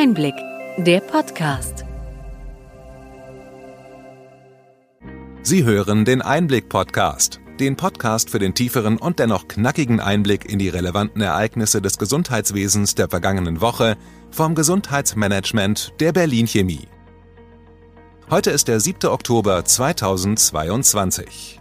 Einblick, der Podcast. Sie hören den Einblick-Podcast, den Podcast für den tieferen und dennoch knackigen Einblick in die relevanten Ereignisse des Gesundheitswesens der vergangenen Woche vom Gesundheitsmanagement der Berlin Chemie. Heute ist der 7. Oktober 2022.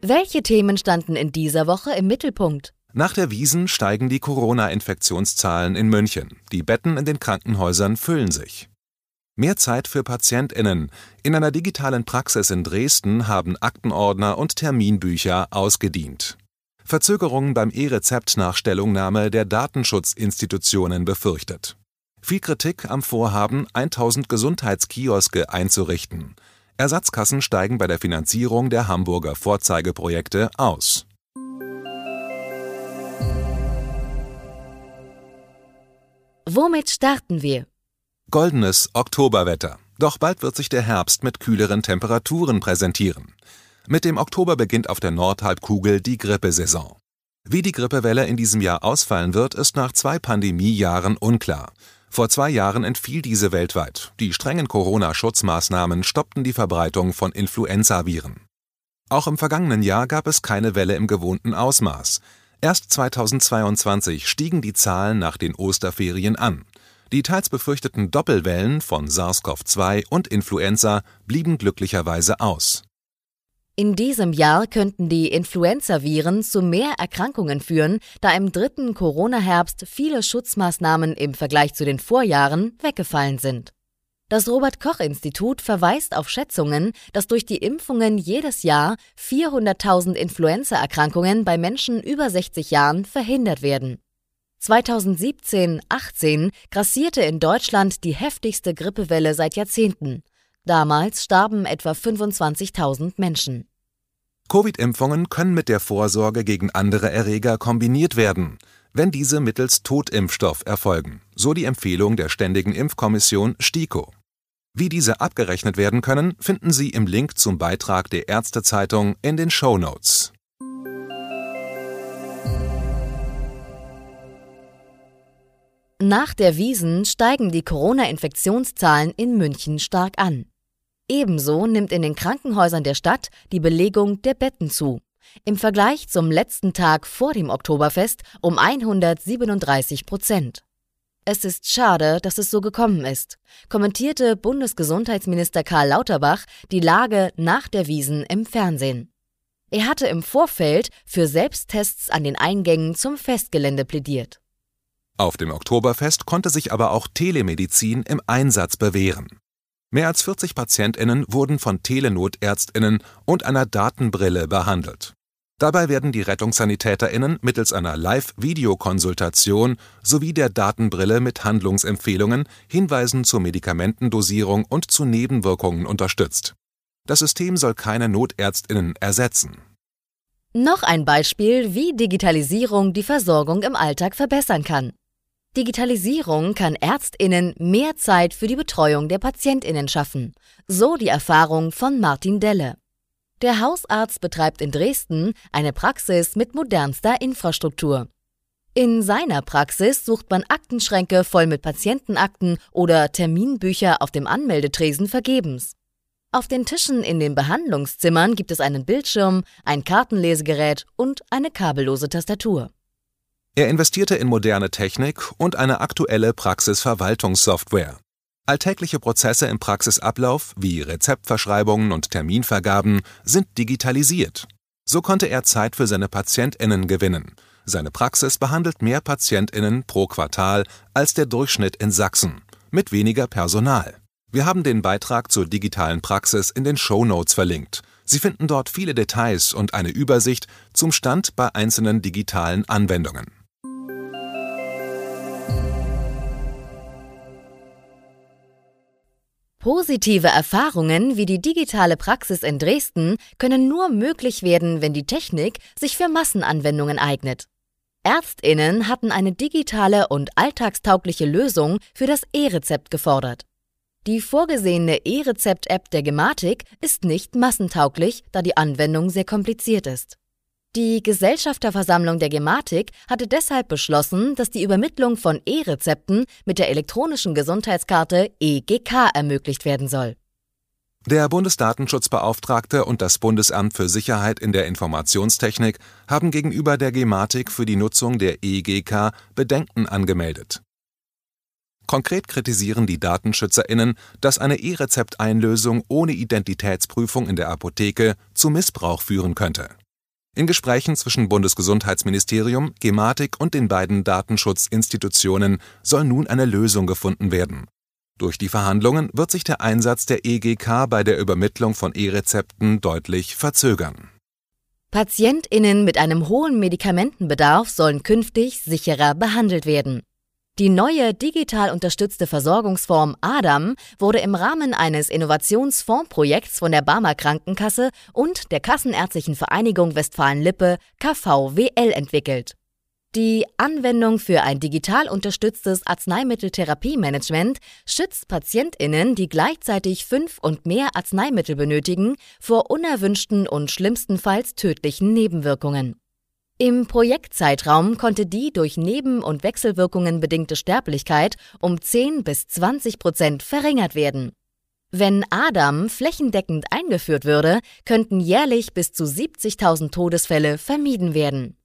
Welche Themen standen in dieser Woche im Mittelpunkt? Nach der Wiesen steigen die Corona-Infektionszahlen in München. Die Betten in den Krankenhäusern füllen sich. Mehr Zeit für PatientInnen. In einer digitalen Praxis in Dresden haben Aktenordner und Terminbücher ausgedient. Verzögerungen beim E-Rezept nach Stellungnahme der Datenschutzinstitutionen befürchtet. Viel Kritik am Vorhaben, 1000 Gesundheitskioske einzurichten. Ersatzkassen steigen bei der Finanzierung der Hamburger Vorzeigeprojekte aus. Womit starten wir? Goldenes Oktoberwetter. Doch bald wird sich der Herbst mit kühleren Temperaturen präsentieren. Mit dem Oktober beginnt auf der Nordhalbkugel die Grippesaison. Wie die Grippewelle in diesem Jahr ausfallen wird, ist nach zwei Pandemiejahren unklar. Vor zwei Jahren entfiel diese weltweit. Die strengen Corona-Schutzmaßnahmen stoppten die Verbreitung von Influenzaviren. Auch im vergangenen Jahr gab es keine Welle im gewohnten Ausmaß. Erst 2022 stiegen die Zahlen nach den Osterferien an. Die teils befürchteten Doppelwellen von SARS-CoV-2 und Influenza blieben glücklicherweise aus. In diesem Jahr könnten die Influenzaviren zu mehr Erkrankungen führen, da im dritten Corona-Herbst viele Schutzmaßnahmen im Vergleich zu den Vorjahren weggefallen sind. Das Robert Koch Institut verweist auf Schätzungen, dass durch die Impfungen jedes Jahr 400.000 Influenzaerkrankungen bei Menschen über 60 Jahren verhindert werden. 2017-18 grassierte in Deutschland die heftigste Grippewelle seit Jahrzehnten. Damals starben etwa 25.000 Menschen. Covid-Impfungen können mit der Vorsorge gegen andere Erreger kombiniert werden, wenn diese mittels Totimpfstoff erfolgen, so die Empfehlung der Ständigen Impfkommission STIKO. Wie diese abgerechnet werden können, finden Sie im Link zum Beitrag der Ärztezeitung in den Show Notes. Nach der Wiesen steigen die Corona-Infektionszahlen in München stark an. Ebenso nimmt in den Krankenhäusern der Stadt die Belegung der Betten zu. Im Vergleich zum letzten Tag vor dem Oktoberfest um 137 Prozent. Es ist schade, dass es so gekommen ist, kommentierte Bundesgesundheitsminister Karl Lauterbach die Lage nach der Wiesen im Fernsehen. Er hatte im Vorfeld für Selbsttests an den Eingängen zum Festgelände plädiert. Auf dem Oktoberfest konnte sich aber auch Telemedizin im Einsatz bewähren. Mehr als 40 PatientInnen wurden von TelenotärztInnen und einer Datenbrille behandelt. Dabei werden die RettungssanitäterInnen mittels einer Live-Videokonsultation sowie der Datenbrille mit Handlungsempfehlungen, Hinweisen zur Medikamentendosierung und zu Nebenwirkungen unterstützt. Das System soll keine NotärztInnen ersetzen. Noch ein Beispiel, wie Digitalisierung die Versorgung im Alltag verbessern kann. Digitalisierung kann Ärztinnen mehr Zeit für die Betreuung der Patientinnen schaffen, so die Erfahrung von Martin Delle. Der Hausarzt betreibt in Dresden eine Praxis mit modernster Infrastruktur. In seiner Praxis sucht man Aktenschränke voll mit Patientenakten oder Terminbücher auf dem Anmeldetresen vergebens. Auf den Tischen in den Behandlungszimmern gibt es einen Bildschirm, ein Kartenlesegerät und eine kabellose Tastatur. Er investierte in moderne Technik und eine aktuelle Praxisverwaltungssoftware. Alltägliche Prozesse im Praxisablauf wie Rezeptverschreibungen und Terminvergaben sind digitalisiert. So konnte er Zeit für seine Patientinnen gewinnen. Seine Praxis behandelt mehr Patientinnen pro Quartal als der Durchschnitt in Sachsen, mit weniger Personal. Wir haben den Beitrag zur digitalen Praxis in den Show Notes verlinkt. Sie finden dort viele Details und eine Übersicht zum Stand bei einzelnen digitalen Anwendungen. Positive Erfahrungen wie die digitale Praxis in Dresden können nur möglich werden, wenn die Technik sich für Massenanwendungen eignet. Ärztinnen hatten eine digitale und alltagstaugliche Lösung für das E-Rezept gefordert. Die vorgesehene E-Rezept-App der Gematik ist nicht massentauglich, da die Anwendung sehr kompliziert ist. Die Gesellschafterversammlung der Gematik hatte deshalb beschlossen, dass die Übermittlung von E-Rezepten mit der elektronischen Gesundheitskarte EGK ermöglicht werden soll. Der Bundesdatenschutzbeauftragte und das Bundesamt für Sicherheit in der Informationstechnik haben gegenüber der Gematik für die Nutzung der EGK Bedenken angemeldet. Konkret kritisieren die DatenschützerInnen, dass eine E-Rezepteinlösung ohne Identitätsprüfung in der Apotheke zu Missbrauch führen könnte in Gesprächen zwischen Bundesgesundheitsministerium, Gematik und den beiden Datenschutzinstitutionen soll nun eine Lösung gefunden werden. Durch die Verhandlungen wird sich der Einsatz der EGK bei der Übermittlung von E-Rezepten deutlich verzögern. Patientinnen mit einem hohen Medikamentenbedarf sollen künftig sicherer behandelt werden. Die neue digital unterstützte Versorgungsform ADAM wurde im Rahmen eines Innovationsfondsprojekts von der Barmer Krankenkasse und der Kassenärztlichen Vereinigung Westfalen-Lippe KVWL entwickelt. Die Anwendung für ein digital unterstütztes Arzneimitteltherapiemanagement schützt PatientInnen, die gleichzeitig fünf und mehr Arzneimittel benötigen, vor unerwünschten und schlimmstenfalls tödlichen Nebenwirkungen. Im Projektzeitraum konnte die durch Neben- und Wechselwirkungen bedingte Sterblichkeit um 10 bis 20 Prozent verringert werden. Wenn Adam flächendeckend eingeführt würde, könnten jährlich bis zu 70.000 Todesfälle vermieden werden.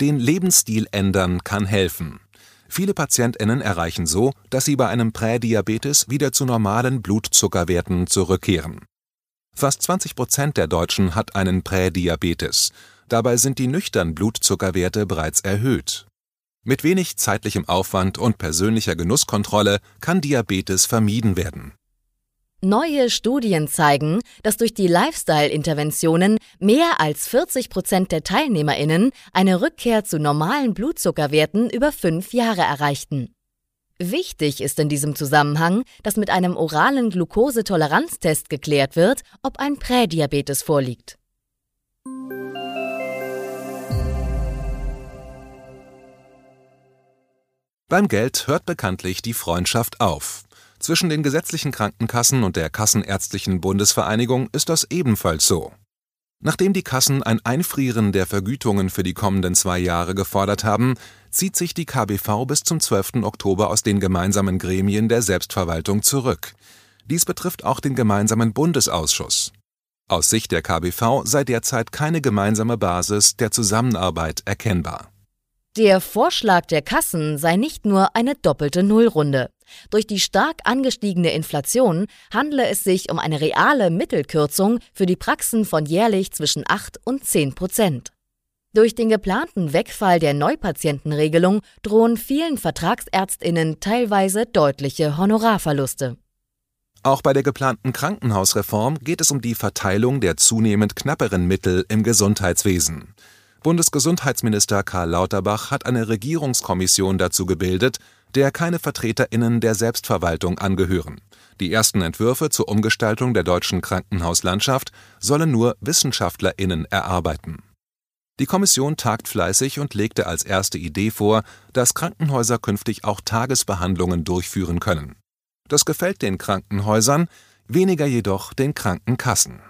Den Lebensstil ändern kann helfen. Viele Patientinnen erreichen so, dass sie bei einem Prädiabetes wieder zu normalen Blutzuckerwerten zurückkehren. Fast 20 Prozent der Deutschen hat einen Prädiabetes. Dabei sind die nüchternen Blutzuckerwerte bereits erhöht. Mit wenig zeitlichem Aufwand und persönlicher Genusskontrolle kann Diabetes vermieden werden. Neue Studien zeigen, dass durch die Lifestyle-Interventionen mehr als 40 Prozent der TeilnehmerInnen eine Rückkehr zu normalen Blutzuckerwerten über fünf Jahre erreichten. Wichtig ist in diesem Zusammenhang, dass mit einem oralen Glukosetoleranztest geklärt wird, ob ein Prädiabetes vorliegt. Beim Geld hört bekanntlich die Freundschaft auf. Zwischen den gesetzlichen Krankenkassen und der Kassenärztlichen Bundesvereinigung ist das ebenfalls so. Nachdem die Kassen ein Einfrieren der Vergütungen für die kommenden zwei Jahre gefordert haben, zieht sich die KBV bis zum 12. Oktober aus den gemeinsamen Gremien der Selbstverwaltung zurück. Dies betrifft auch den gemeinsamen Bundesausschuss. Aus Sicht der KBV sei derzeit keine gemeinsame Basis der Zusammenarbeit erkennbar. Der Vorschlag der Kassen sei nicht nur eine doppelte Nullrunde. Durch die stark angestiegene Inflation handle es sich um eine reale Mittelkürzung für die Praxen von jährlich zwischen 8 und 10 Prozent. Durch den geplanten Wegfall der Neupatientenregelung drohen vielen Vertragsärztinnen teilweise deutliche Honorarverluste. Auch bei der geplanten Krankenhausreform geht es um die Verteilung der zunehmend knapperen Mittel im Gesundheitswesen. Bundesgesundheitsminister Karl Lauterbach hat eine Regierungskommission dazu gebildet, der keine Vertreterinnen der Selbstverwaltung angehören. Die ersten Entwürfe zur Umgestaltung der deutschen Krankenhauslandschaft sollen nur Wissenschaftlerinnen erarbeiten. Die Kommission tagt fleißig und legte als erste Idee vor, dass Krankenhäuser künftig auch Tagesbehandlungen durchführen können. Das gefällt den Krankenhäusern, weniger jedoch den Krankenkassen.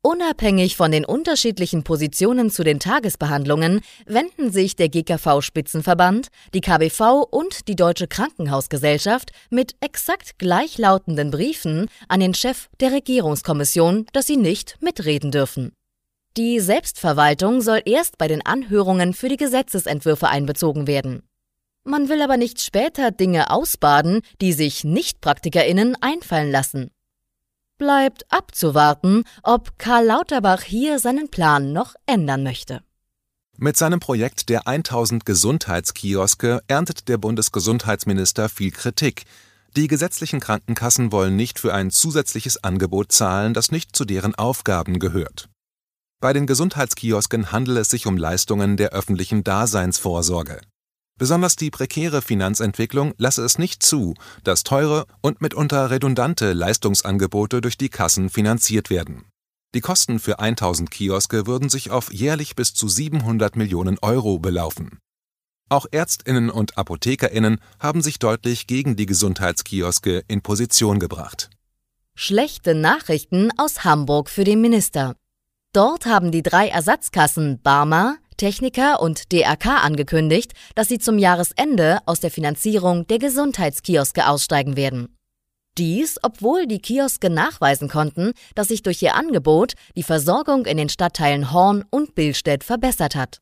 Unabhängig von den unterschiedlichen Positionen zu den Tagesbehandlungen wenden sich der GKV-Spitzenverband, die KBV und die Deutsche Krankenhausgesellschaft mit exakt gleichlautenden Briefen an den Chef der Regierungskommission, dass sie nicht mitreden dürfen. Die Selbstverwaltung soll erst bei den Anhörungen für die Gesetzesentwürfe einbezogen werden. Man will aber nicht später Dinge ausbaden, die sich Nichtpraktikerinnen einfallen lassen. Bleibt abzuwarten, ob Karl Lauterbach hier seinen Plan noch ändern möchte. Mit seinem Projekt der 1000 Gesundheitskioske erntet der Bundesgesundheitsminister viel Kritik. Die gesetzlichen Krankenkassen wollen nicht für ein zusätzliches Angebot zahlen, das nicht zu deren Aufgaben gehört. Bei den Gesundheitskiosken handele es sich um Leistungen der öffentlichen Daseinsvorsorge. Besonders die prekäre Finanzentwicklung lasse es nicht zu, dass teure und mitunter redundante Leistungsangebote durch die Kassen finanziert werden. Die Kosten für 1000 Kioske würden sich auf jährlich bis zu 700 Millionen Euro belaufen. Auch Ärztinnen und Apothekerinnen haben sich deutlich gegen die Gesundheitskioske in Position gebracht Schlechte Nachrichten aus Hamburg für den Minister. Dort haben die drei Ersatzkassen Barmer, Techniker und DRK angekündigt, dass sie zum Jahresende aus der Finanzierung der Gesundheitskioske aussteigen werden. Dies, obwohl die Kioske nachweisen konnten, dass sich durch ihr Angebot die Versorgung in den Stadtteilen Horn und Billstedt verbessert hat.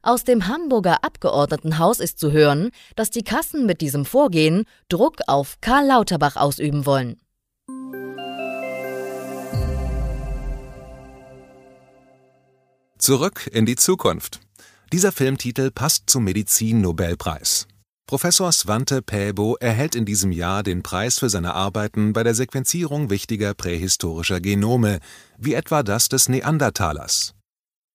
Aus dem Hamburger Abgeordnetenhaus ist zu hören, dass die Kassen mit diesem Vorgehen Druck auf Karl Lauterbach ausüben wollen. Zurück in die Zukunft. Dieser Filmtitel passt zum Medizin-Nobelpreis. Professor Svante Pääbo erhält in diesem Jahr den Preis für seine Arbeiten bei der Sequenzierung wichtiger prähistorischer Genome, wie etwa das des Neandertalers.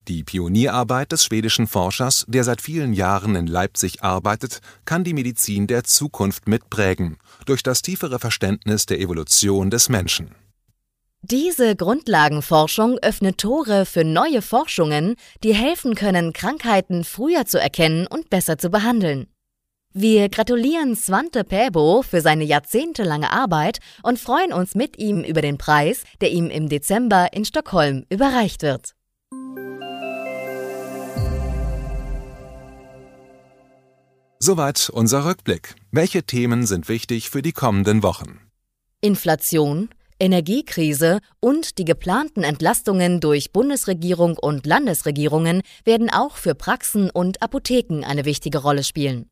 Die Pionierarbeit des schwedischen Forschers, der seit vielen Jahren in Leipzig arbeitet, kann die Medizin der Zukunft mitprägen, durch das tiefere Verständnis der Evolution des Menschen. Diese Grundlagenforschung öffnet Tore für neue Forschungen, die helfen können, Krankheiten früher zu erkennen und besser zu behandeln. Wir gratulieren Svante Pääbo für seine jahrzehntelange Arbeit und freuen uns mit ihm über den Preis, der ihm im Dezember in Stockholm überreicht wird. Soweit unser Rückblick. Welche Themen sind wichtig für die kommenden Wochen? Inflation, Energiekrise und die geplanten Entlastungen durch Bundesregierung und Landesregierungen werden auch für Praxen und Apotheken eine wichtige Rolle spielen.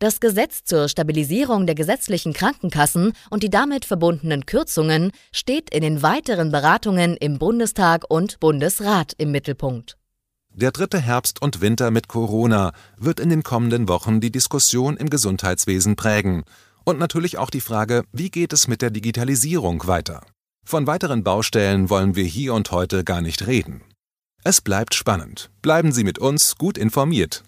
Das Gesetz zur Stabilisierung der gesetzlichen Krankenkassen und die damit verbundenen Kürzungen steht in den weiteren Beratungen im Bundestag und Bundesrat im Mittelpunkt. Der dritte Herbst und Winter mit Corona wird in den kommenden Wochen die Diskussion im Gesundheitswesen prägen und natürlich auch die Frage, wie geht es mit der Digitalisierung weiter? Von weiteren Baustellen wollen wir hier und heute gar nicht reden. Es bleibt spannend. Bleiben Sie mit uns gut informiert.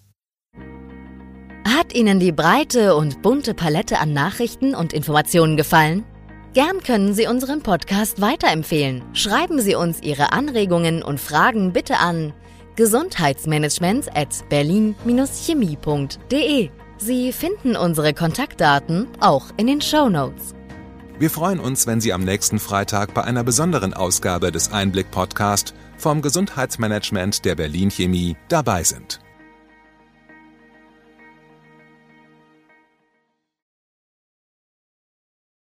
Hat Ihnen die breite und bunte Palette an Nachrichten und Informationen gefallen? Gern können Sie unseren Podcast weiterempfehlen. Schreiben Sie uns Ihre Anregungen und Fragen bitte an gesundheitsmanagement at berlin-chemie.de. Sie finden unsere Kontaktdaten auch in den Show Notes. Wir freuen uns, wenn Sie am nächsten Freitag bei einer besonderen Ausgabe des Einblick Podcast vom Gesundheitsmanagement der Berlin Chemie dabei sind.